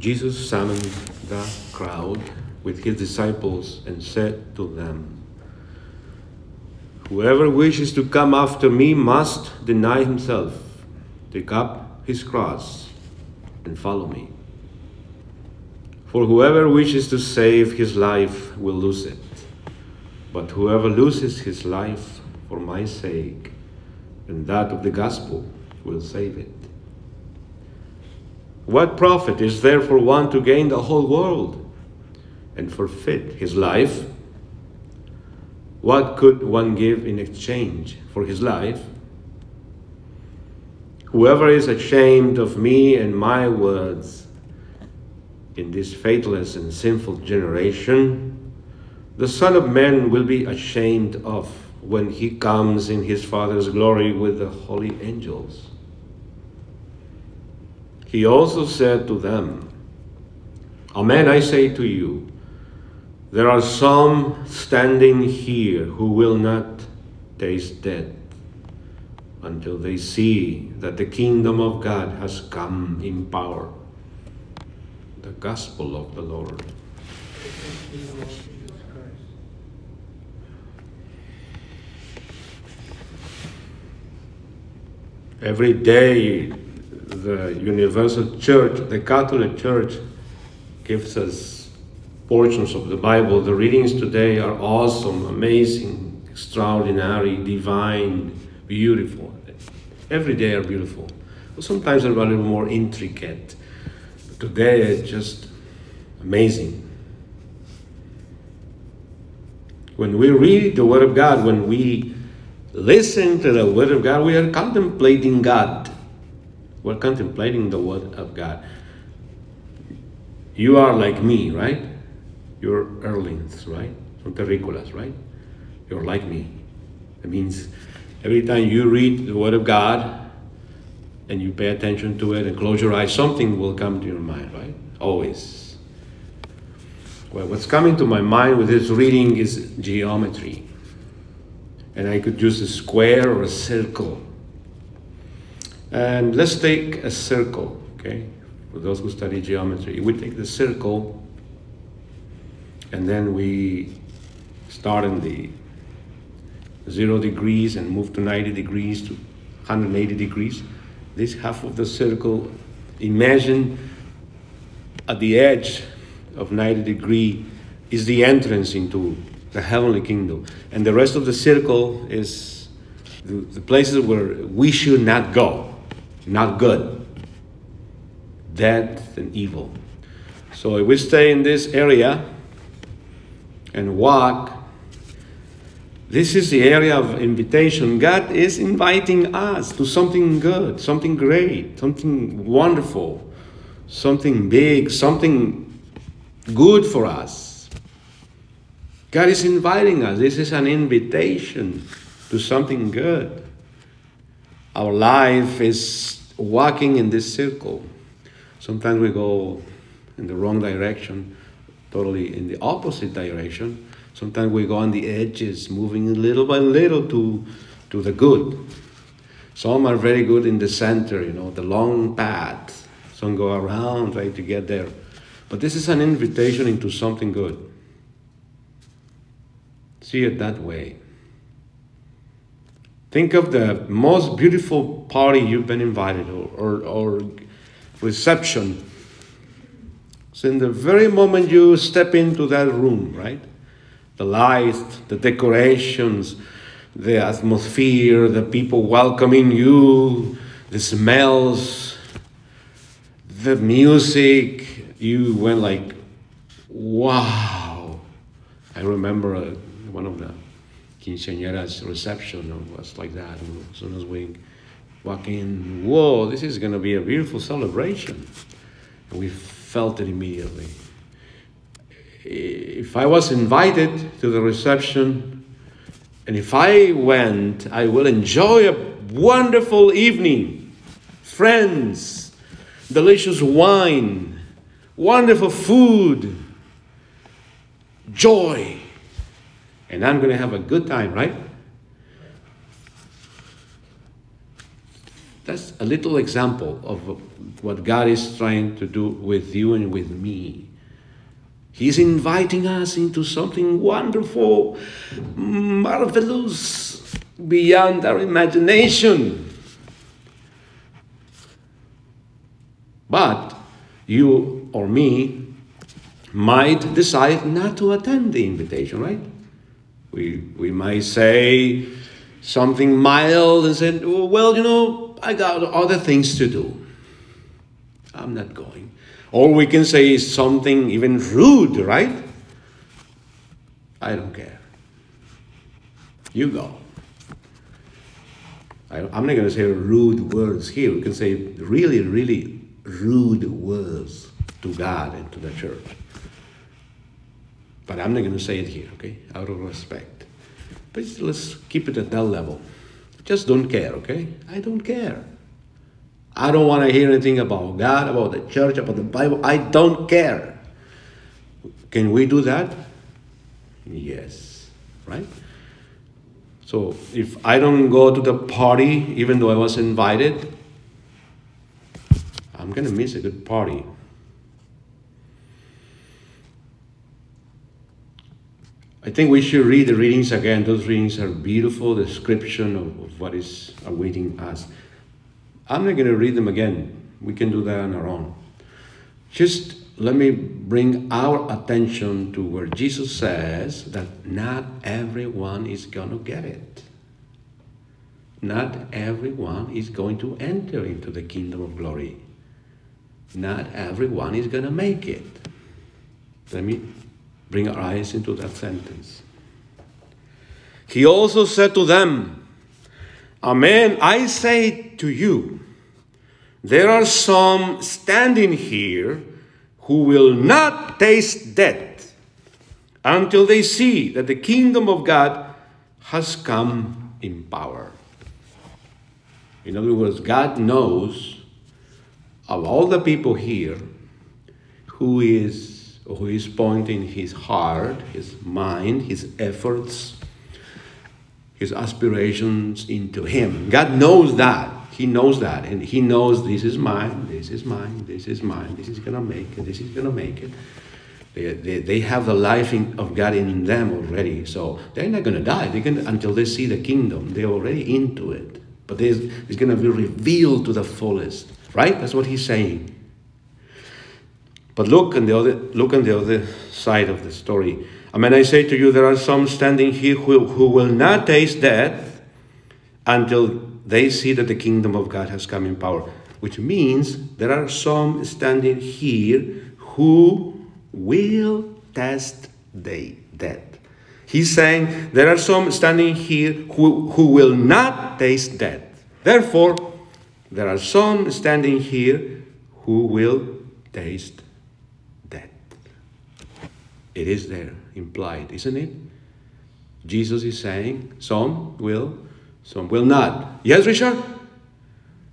Jesus summoned the crowd with his disciples and said to them, Whoever wishes to come after me must deny himself, take up his cross, and follow me. For whoever wishes to save his life will lose it, but whoever loses his life for my sake and that of the gospel will save it. What profit is there for one to gain the whole world and forfeit his life? What could one give in exchange for his life? Whoever is ashamed of me and my words in this faithless and sinful generation, the Son of Man will be ashamed of when he comes in his Father's glory with the holy angels. He also said to them, Amen, I say to you, there are some standing here who will not taste death until they see that the kingdom of God has come in power. The gospel of the Lord. Every day, the Universal Church, the Catholic Church, gives us portions of the Bible. The readings today are awesome, amazing, extraordinary, divine, beautiful. Every day are beautiful. Sometimes they're a little more intricate. But today it's just amazing. When we read the Word of God, when we listen to the Word of God, we are contemplating God. We're contemplating the Word of God. You are like me, right? You're earlings, right? Son terrícolas, right? You're like me. It means every time you read the Word of God and you pay attention to it and close your eyes, something will come to your mind, right? Always. Well, what's coming to my mind with this reading is geometry. And I could use a square or a circle. And let's take a circle, okay? For those who study geometry, we take the circle and then we start in the zero degrees and move to 90 degrees to 180 degrees. This half of the circle, imagine at the edge of 90 degree is the entrance into the heavenly kingdom. And the rest of the circle is the, the places where we should not go, not good, death and evil. So if we stay in this area and walk, this is the area of invitation. God is inviting us to something good, something great, something wonderful, something big, something good for us. God is inviting us. This is an invitation to something good. Our life is walking in this circle. Sometimes we go in the wrong direction, totally in the opposite direction. Sometimes we go on the edges, moving little by little to, to the good. Some are very good in the center, you know, the long path. Some go around, trying to get there. But this is an invitation into something good. See it that way. Think of the most beautiful party you've been invited or, or, or reception. So, in the very moment you step into that room, right? The lights, the decorations, the atmosphere, the people welcoming you, the smells, the music, you went like, wow. I remember uh, one of the quinceañeras reception or was like that. As soon as we walk in, whoa, this is going to be a beautiful celebration. And we felt it immediately. If I was invited to the reception, and if I went, I will enjoy a wonderful evening, friends, delicious wine, wonderful food, joy. And I'm going to have a good time, right? That's a little example of what God is trying to do with you and with me. He's inviting us into something wonderful, marvelous, beyond our imagination. But you or me might decide not to attend the invitation, right? We, we might say something mild and say, oh, well, you know, I got other things to do. I'm not going. Or we can say is something even rude, right? I don't care. You go. I, am not going to say rude words here. We can say really, really rude words to God and to the church. But I'm not going to say it here, okay? Out of respect. But let's keep it at that level. Just don't care, okay? I don't care. I don't want to hear anything about God, about the church, about the Bible. I don't care. Can we do that? Yes. Right? So if I don't go to the party, even though I was invited, I'm going to miss a good party. I think we should read the readings again. Those readings are beautiful description of, of what is awaiting us. I'm not going to read them again. We can do that on our own. Just let me bring our attention to where Jesus says that not everyone is going to get it. Not everyone is going to enter into the kingdom of glory. Not everyone is going to make it. Let me bring our eyes into that sentence. He also said to them, Amen, I say to you, there are some standing here who will not taste death until they see that the kingdom of God has come in power. In other words, God knows of all the people here who is who is pointing his heart, his mind, his efforts, his aspirations into him. God knows that. He knows that. And he knows this is mine, this is mine, this is mine, this is going to make it, this is going to make it. They, they, they have the life in, of God in them already. So they're not going to die they're gonna, until they see the kingdom. They're already into it. But it's going to be revealed to the fullest. Right? That's what he's saying. But look on the other look on the other side of the story. I mean, I say to you, there are some standing here who, who will not taste death until they see that the kingdom of God has come in power. Which means there are some standing here who will test the death. He's saying there are some standing here who, who will not taste death. Therefore, there are some standing here who will taste death. It is there implied, isn't it? Jesus is saying some will, some will not. Yes, Richard?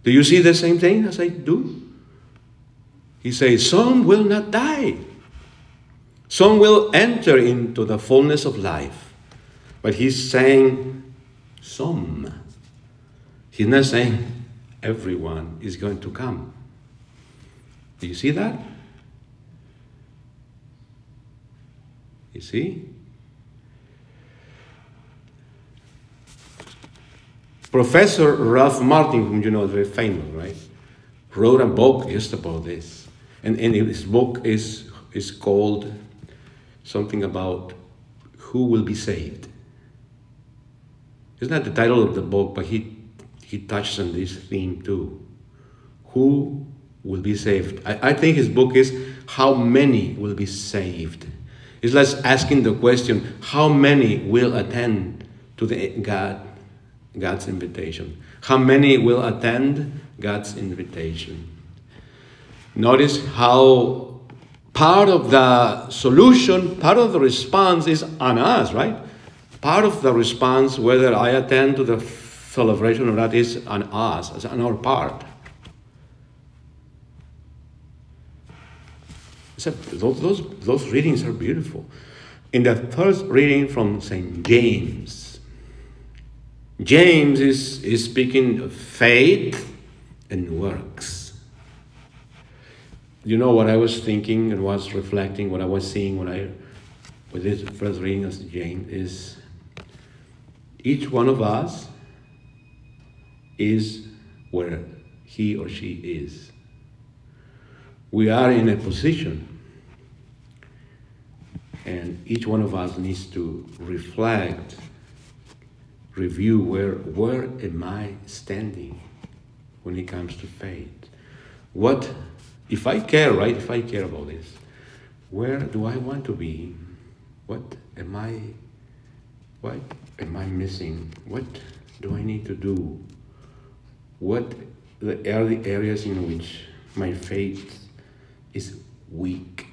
Do you see the same thing as I do? He says, Some will not die. Some will enter into the fullness of life. But he's saying, Some. He's not saying, everyone is going to come. Do you see that? You see? Professor Ralph Martin, whom you know is very famous, right, wrote a book just about this. And, and his book is, is called something about who will be saved. Isn't that the title of the book? But he he touches on this theme too. Who will be saved? I, I think his book is How Many Will Be Saved? It's like asking the question, how many will attend to the God, God's invitation? How many will attend God's invitation? Notice how part of the solution, part of the response is on us, right? Part of the response, whether I attend to the celebration of that is on us, on our part. So those, those, those readings are beautiful. In the first reading from St. James, James is, is speaking of faith, and works. You know what I was thinking and was reflecting, what I was seeing when I, with this first reading of James, is each one of us is where he or she is. We are in a position, and each one of us needs to reflect, review where, where am I standing when it comes to faith? What, if I care, right? If I care about this, where do I want to be? What am I, what am I missing? What do I need to do? What are the areas in which my faith is weak.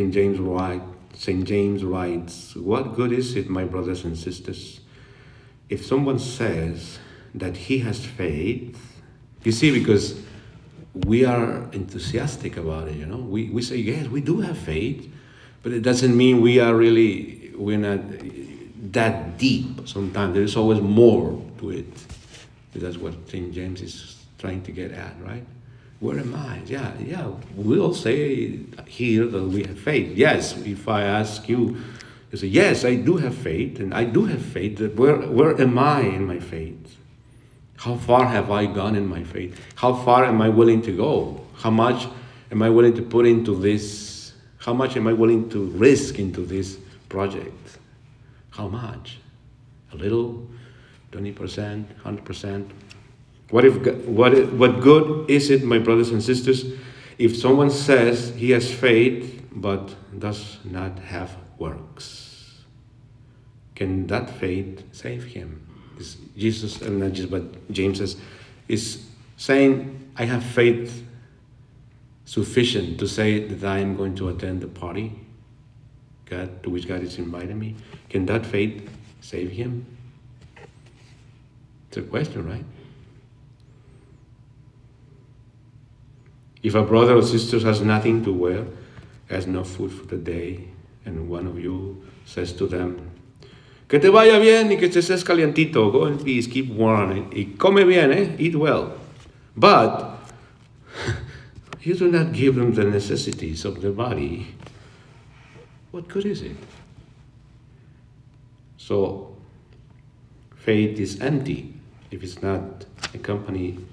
St. James writes, St. James writes, What good is it, my brothers and sisters, if someone says that he has faith? You see, because we are enthusiastic about it, you know. We, we say, yes, we do have faith, but it doesn't mean we are really, we're not that deep sometimes. There's always more to it. That's what St. James is trying to get at, right? Where am I? Yeah, yeah, we'll say here that we have faith. Yes, if I ask you, you say, yes, I do have faith, and I do have faith. Where, where am I in my faith? How far have I gone in my faith? How far am I willing to go? How much am I willing to put into this? How much am I willing to risk into this project? How much? A little? 20%? 100%? What, if, what, what good is it, my brothers and sisters, if someone says he has faith but does not have works? Can that faith save him? is Jesus, and not just, but James says, is saying, I have faith sufficient to say that I am going to attend the party God, to which God is inviting me. Can that faith save him? It's a question, right? If a brother or sister has nothing to wear, has no food for the day, and one of you says to them, Que te vaya bien y que estés calientito. Go in peace, keep warm. Y come bien, eh? Eat well. But you do not give them the necessities of the body. What good is it? So, faith is empty if it's not accompanied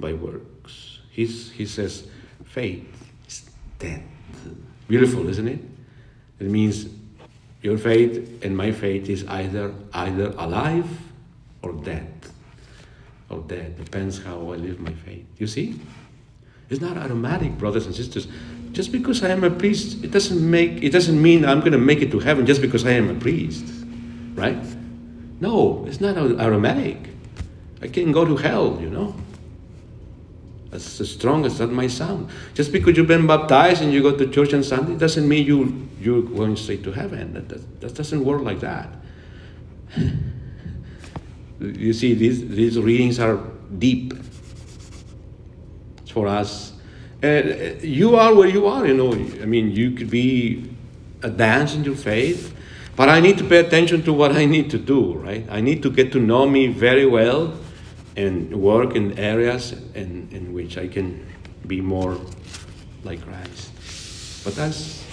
by works. He's, he says, faith is dead. Beautiful, isn't it? It means your faith and my faith is either either alive or dead. Or dead. Depends how I live my faith. You see? It's not automatic, brothers and sisters. Just because I am a priest, it doesn't make it doesn't mean I'm gonna make it to heaven just because I am a priest. Right? No, it's not automatic. I can go to hell, you know as strong as that might sound. Just because you've been baptized and you go to church on Sunday doesn't mean you, you're going straight to heaven. That, that, that doesn't work like that. you see, these, these readings are deep for us. And you are where you are, you know. I mean, you could be advanced in your faith, but I need to pay attention to what I need to do, right? I need to get to know me very well and work in areas in, in which I can be more like Christ. But that's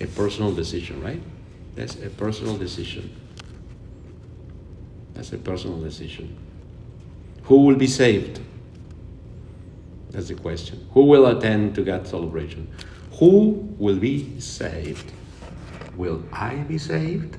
a personal decision, right? That's a personal decision. That's a personal decision. Who will be saved? That's the question. Who will attend to God's celebration? Who will be saved? Will I be saved?